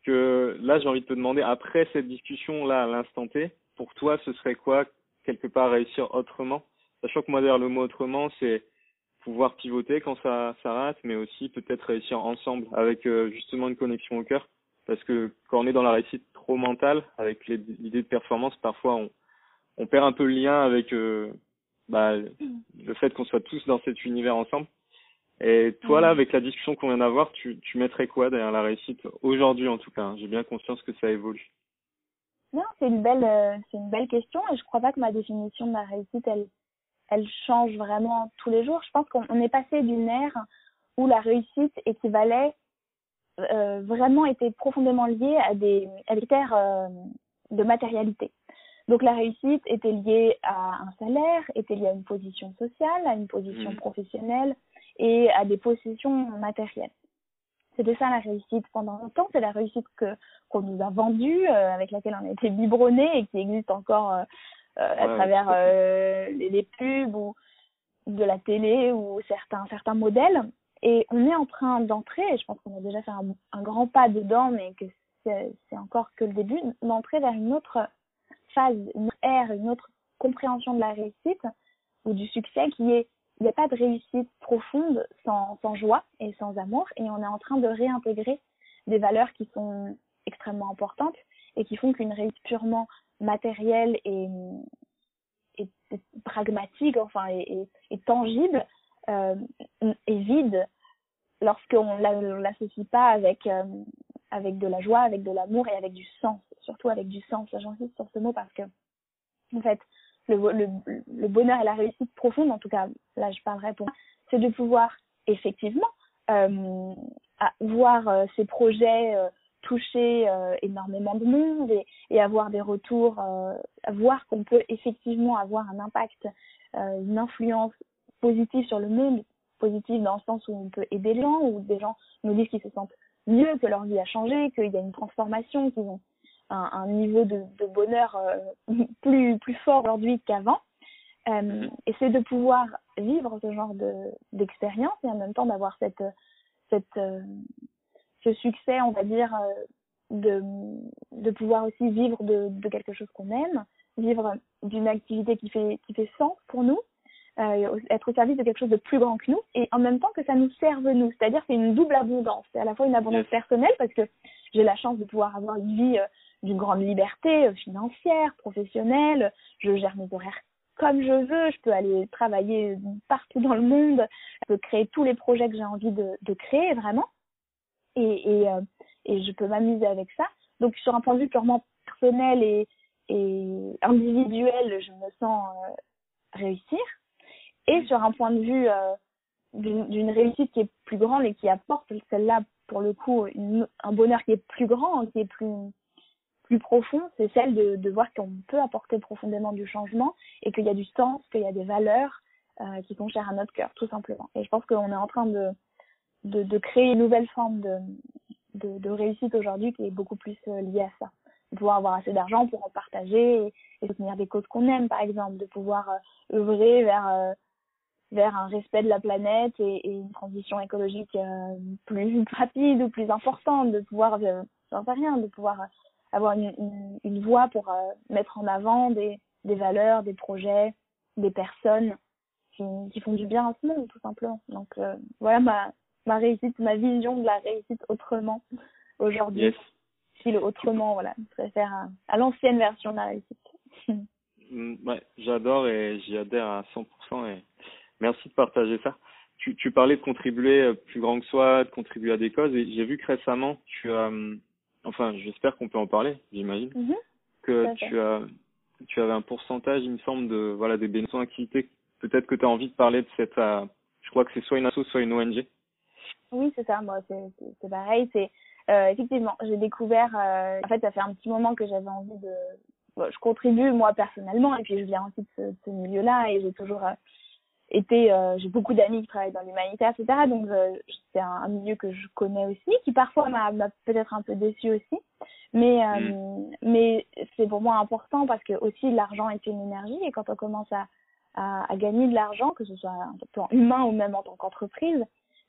Speaker 2: Que là, j'ai envie de te demander, après cette discussion là, à l'instant T, pour toi, ce serait quoi quelque part réussir autrement? Sachant que moi, derrière le mot autrement, c'est pouvoir pivoter quand ça, ça rate, mais aussi peut-être réussir ensemble avec euh, justement une connexion au cœur. Parce que quand on est dans la réussite trop mentale, avec l'idée de performance, parfois on, on perd un peu le lien avec euh, bah, le fait qu'on soit tous dans cet univers ensemble. Et toi, là, avec la discussion qu'on vient d'avoir, tu, tu mettrais quoi derrière la réussite aujourd'hui, en tout cas hein? J'ai bien conscience que ça évolue.
Speaker 3: Non, c'est une belle, euh, c'est une belle question, et je crois pas que ma définition de la réussite, elle, elle change vraiment tous les jours. Je pense qu'on est passé d'une ère où la réussite équivalait euh, vraiment était profondément liée à des, à des terres euh, de matérialité. Donc la réussite était liée à un salaire, était liée à une position sociale, à une position mmh. professionnelle et à des possessions matérielles. C'était ça la réussite pendant longtemps, c'est la réussite que qu'on nous a vendue, euh, avec laquelle on a été biberonné et qui existe encore euh, à travers euh, les, les, pubs ou de la télé ou certains certains modèles. Et on est en train d'entrer et je pense qu'on a déjà fait un, un, grand pas dedans mais que c'est encore que le début d'entrer vers une autre phase une autre ère une autre compréhension de la réussite ou du succès qui est il n'y a pas de réussite profonde sans, sans joie et sans amour. Et on est en train de réintégrer des valeurs qui sont extrêmement importantes et qui font qu'une réussite purement matériel et, pragmatique, enfin, et, tangible, euh, est vide lorsqu'on ne l'associe pas avec, euh, avec de la joie, avec de l'amour et avec du sens, surtout avec du sens. J'insiste sur ce mot parce que, en fait, le, le, bonheur et la réussite profonde, en tout cas, là je parlerai pour c'est de pouvoir effectivement euh, voir euh, ces projets euh, toucher euh, énormément de monde et, avoir des retours, euh, voir qu'on peut effectivement avoir un impact, euh, une influence positive sur le monde, positive dans le sens où on peut aider les gens, où des gens nous disent qu'ils se sentent mieux, que leur vie a changé, qu'il y a une transformation, qu'ils ont un, niveau de, de bonheur <laughs> plus, plus fort aujourd'hui qu'avant. Et c'est de pouvoir vivre ce genre d'expérience et en même temps d'avoir cette, ce succès, on va dire, euh, de, de pouvoir aussi vivre de, de quelque chose qu'on aime, vivre d'une activité qui fait, qui fait sens pour nous, euh, être au service de quelque chose de plus grand que nous, et en même temps que ça nous serve nous. C'est-à-dire c'est une double abondance. C'est à la fois une abondance personnelle, parce que j'ai la chance de pouvoir avoir une vie euh, d'une grande liberté euh, financière, professionnelle, je gère mes horaires comme je veux, je peux aller travailler partout dans le monde, je peux créer tous les projets que j'ai envie de, de créer vraiment et, euh, et je peux m'amuser avec ça. Donc sur un point de vue purement personnel et, et individuel, je me sens euh, réussir. Et sur un point de vue euh, d'une réussite qui est plus grande et qui apporte celle-là pour le coup un bonheur qui est plus grand, qui est plus plus profond, c'est celle de, de voir qu'on peut apporter profondément du changement et qu'il y a du sens, qu'il y a des valeurs qui sont chères à notre cœur, tout simplement. Et je pense qu'on est en train de de, de créer une nouvelle forme de, de, réussite aujourd'hui qui est beaucoup plus liée à ça. De pouvoir avoir assez d'argent pour en partager et, et soutenir des causes qu'on aime, par exemple, de pouvoir œuvrer vers vers un respect de la planète et, une transition écologique euh, plus <laughs> rapide ou plus importante, de pouvoir, euh, j'en sais rien, de pouvoir avoir une, une, voie pour euh, mettre en avant des, des valeurs, des projets, des personnes qui, qui font du bien à ce monde, tout simplement. Donc euh, voilà ma, ma réussite, ma vision de la réussite autrement aujourd'hui.
Speaker 2: Yes.
Speaker 3: Si le autrement, voilà, je préfère à, à l'ancienne version de la réussite. <laughs>
Speaker 2: Mm, ouais, j'adore et j'y adhère à 100% et Merci de partager ça. Tu, tu parlais de contribuer euh, plus grand que soi, de contribuer à des causes, et j'ai vu que récemment, tu as, euh, enfin, j'espère qu'on peut en parler, j'imagine,
Speaker 3: Mhm.
Speaker 2: que tu as, tu avais un pourcentage, il me semble, de, voilà, des bénéfices activités. Peut-être que tu as envie de parler de cette, euh, je crois que c'est soit une asso, soit une ONG.
Speaker 3: Oui, c'est ça. Moi, c'est pareil. C'est euh, effectivement, j'ai découvert. euh, en fait, ça fait un petit moment que j'avais envie de. bon, je contribue moi personnellement, et puis je viens aussi de ce, de ce milieu-là, et j'ai toujours euh, été. j'ai beaucoup d'amis qui travaillent dans l'humanitaire, etc. Donc c'est un, un milieu que je connais aussi, qui parfois m'a peut-être un peu déçu aussi. Mais euh, mais c'est pour moi important parce que aussi l'argent est une énergie, et quand on commence à à, à gagner de l'argent, que ce soit en plan humain ou même en tant qu'entreprise,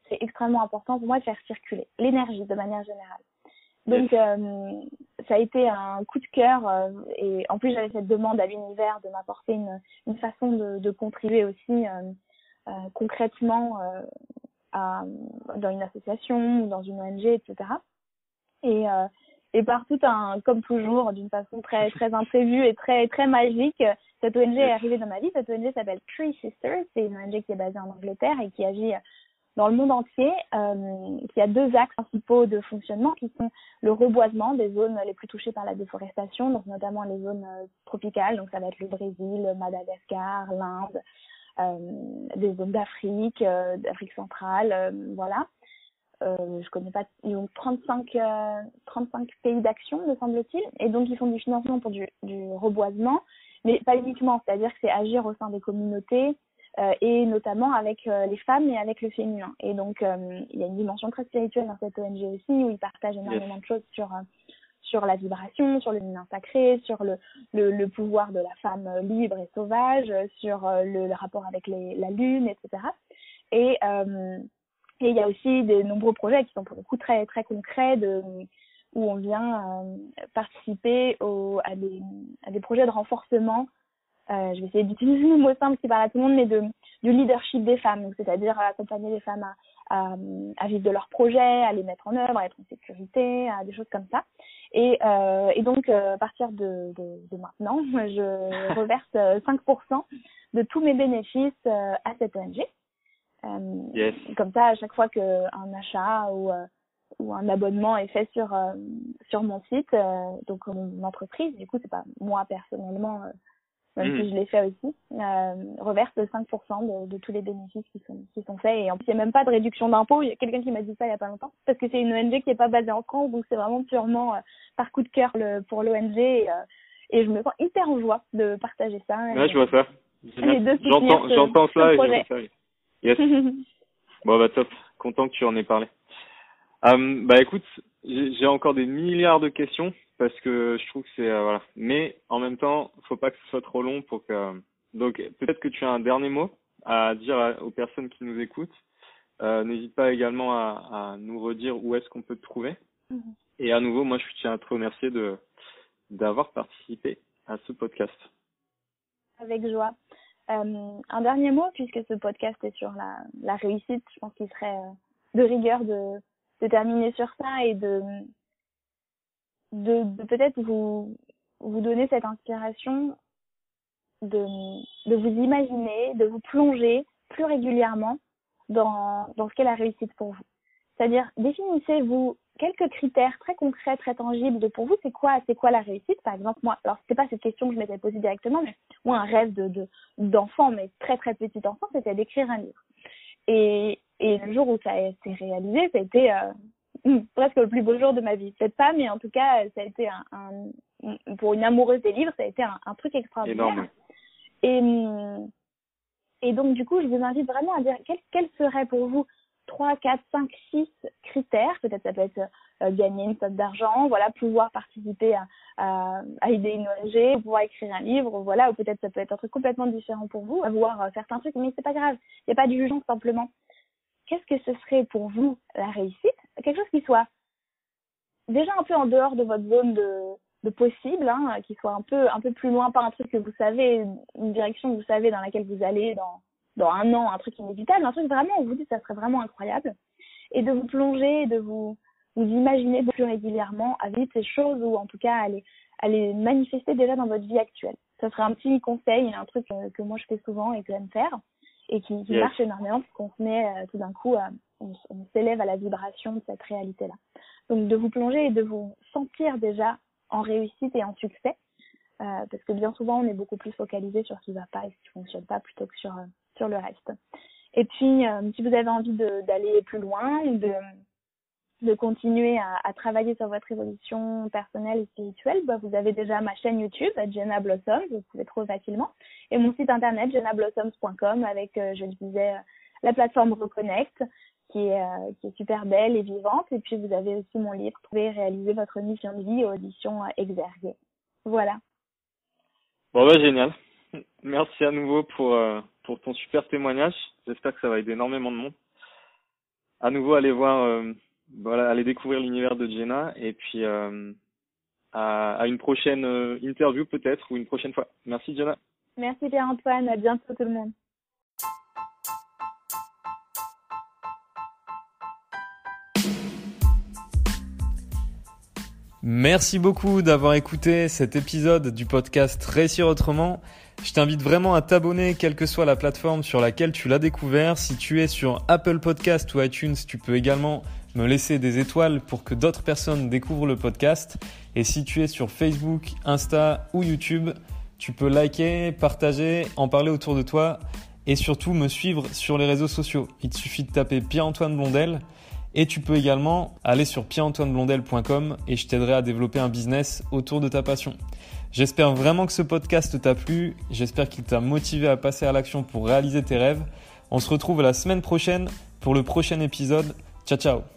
Speaker 3: c'est extrêmement important pour moi de faire circuler l'énergie de manière générale. Donc euh, ça a été un coup de cœur euh, et en plus j'avais cette demande à l'univers de m'apporter une, une façon de, de contribuer aussi euh, concrètement à, dans une association ou dans une ONG, etc. Et, et par tout un, comme toujours, d'une façon très <laughs> très imprévue et très très magique, cette ONG est arrivée dans ma vie. Cette ONG s'appelle Tree Sisters. C'est une ONG qui est basée en Angleterre et qui agit dans le monde entier, euh, qui a deux axes principaux de fonctionnement qui sont le reboisement des zones les plus touchées par la déforestation, donc notamment les zones euh, tropicales, donc ça va être le Brésil, Madagascar, l'Inde, euh, des zones d'Afrique, euh, d'Afrique centrale, voilà. Je connais pas, ils ont 35, euh, 35 pays d'action, me semble-t-il, et donc ils font du financement pour du reboisement, mais pas uniquement, c'est-à-dire que c'est agir au sein des communautés, euh, et notamment avec euh, les femmes et avec le féminin. Et donc, euh, il y a une dimension très spirituelle dans cette ONG aussi, où ils partagent énormément de choses sur sur la vibration, sur le féminin sacré, sur le, le, le pouvoir de la femme libre et sauvage, sur le, le rapport avec les, la lune, etc. Et et il y a aussi des nombreux projets qui sont pour le coup très très concrets de où on vient euh, participer au, à, des, à des projets de renforcement je vais essayer d'utiliser le mot simple qui parle à tout le monde, mais de, du leadership des femmes, c'est-à-dire accompagner les femmes à, à, à, vivre de leurs projets, à les mettre en œuvre, à être en sécurité, à des choses comme ça. Et, euh, et donc, euh, à partir de, de, de, maintenant, <laughs> je <laughs> reverse 5% de tous mes bénéfices euh, à cette ONG.
Speaker 2: Yes.
Speaker 3: Comme ça, à chaque fois qu'un achat ou, euh, ou un abonnement est fait sur, euh, sur mon site, donc mon entreprise, du coup, c'est pas moi personnellement même mmh. si je l'ai fait aussi, euh, reverse 5% de, de, tous les bénéfices qui sont, qui sont faits. Et en plus, il n'y a même pas de réduction d'impôt. Il y a quelqu'un qui m'a dit ça il n'y a pas longtemps. Parce que c'est une ONG qui n'est pas basée en France, donc c'est vraiment purement euh, par coup de cœur le, pour l'ONG. Et, euh, et, je me sens hyper en joie de partager ça.
Speaker 2: Ouais, je vois ça. <laughs> J'entends, j'entends ça et je vois ça. Yes. <laughs> bon, bah top. Content que tu en aies parlé. Um, bah écoute, j'ai encore des milliards de questions parce que je trouve que c'est euh, voilà. Mais en même temps, faut pas que ce soit trop long pour que. Donc peut-être que tu as un dernier mot à dire à, aux personnes qui nous écoutent. Euh, N'hésite pas également à, à, nous redire où est-ce qu'on peut te trouver.
Speaker 3: Mm -hmm.
Speaker 2: Et à nouveau, moi, je tiens à te remercier de d'avoir participé à ce podcast.
Speaker 3: Avec joie. Euh, un dernier mot, puisque ce podcast est sur la, la réussite, je pense qu'il serait de rigueur de, de terminer sur ça et de de, de peut-être vous, vous donner cette inspiration de, de vous imaginer, de vous plonger plus régulièrement dans, dans ce qu'est la réussite pour vous. C'est-à-dire, définissez-vous quelques critères très concrets, très tangibles de pour vous, c'est quoi, c'est quoi la réussite, par exemple, moi, alors c'était pas cette question que je m'étais posée directement, mais moi, un rêve de, de, d'enfant, mais très très petit enfant, c'était d'écrire un livre. Et, et le jour où ça a été réalisé, été, euh, presque le plus beau jour de ma vie. Peut-être pas, mais en tout cas, ça a été un, un pour une amoureuse des livres, ça a été un, un truc extraordinaire.
Speaker 2: Énorme.
Speaker 3: Et, et donc, du coup, je vous invite vraiment à dire quel, quel serait pour vous 3, 4, 5, 6 critères. Peut-être ça peut être euh, gagner une somme d'argent, voilà, pouvoir participer à, à, à, aider une ONG, pouvoir écrire un livre, voilà, ou peut-être ça peut être un truc complètement différent pour vous, avoir euh, certains trucs, mais c'est pas grave. Il n'y a pas de jugement simplement. Qu'est-ce que ce serait pour vous la réussite? Quelque chose qui soit déjà un peu en dehors de votre zone de, possible, hein, qui soit un peu un peu plus loin, pas un truc que vous savez, une direction que vous savez dans laquelle vous allez dans dans un an, un truc inévitable, un truc vraiment où vous dites ça serait vraiment incroyable, et de vous plonger, de vous vous imaginer plus régulièrement à vivre ces choses ou en tout cas à les, à les manifester déjà dans votre vie actuelle. Ça serait un petit conseil, un truc que moi je fais souvent et que j'aime faire et qui, qui yes. marche énormément parce qu'on se met euh, tout d'un coup, euh, on, on s'élève à la vibration de cette réalité-là. Donc de vous plonger et de vous sentir déjà en réussite et en succès, euh, parce que bien souvent on est beaucoup plus focalisé sur ce qui va pas et ce qui fonctionne pas plutôt que sur euh, sur le reste. Et puis euh, si vous avez envie d'aller plus loin ou de de continuer à, travailler sur votre évolution personnelle et spirituelle, bah, vous avez déjà ma chaîne YouTube, Jenna Blossom, vous pouvez trouver facilement, et mon site internet, jennablossoms.com, avec, euh, je le disais, la plateforme Reconnect, qui est, euh, qui est super belle et vivante, et puis vous avez aussi mon livre, Trouver et réaliser votre mission de vie euh, Exerguer. Voilà.
Speaker 4: Bon, bah, génial. <laughs> Merci à nouveau pour, euh, pour ton super témoignage. J'espère que ça va aider énormément de monde. À nouveau, allez voir euh, voilà, allez découvrir l'univers de Jenna et puis euh, à, à, une prochaine euh, interview peut-être ou une prochaine fois. Merci Jenna.
Speaker 3: Merci Pierre-Antoine, à bientôt tout le monde.
Speaker 2: Merci beaucoup d'avoir écouté cet épisode du podcast Réussir autrement. Je t'invite vraiment à t'abonner, quelle que soit la plateforme sur laquelle tu l'as découvert. Si tu es sur Apple Podcast ou iTunes, tu peux également me laisser des étoiles pour que d'autres personnes découvrent le podcast. Et si tu es sur Facebook, Insta ou YouTube, tu peux liker, partager, en parler autour de toi et surtout me suivre sur les réseaux sociaux. Il te suffit de taper Pierre-Antoine Blondel et tu peux également aller sur pierre-antoineblondel.com et je t'aiderai à développer un business autour de ta passion. J'espère vraiment que ce podcast t'a plu, j'espère qu'il t'a motivé à passer à l'action pour réaliser tes rêves. On se retrouve la semaine prochaine pour le prochain épisode. Ciao ciao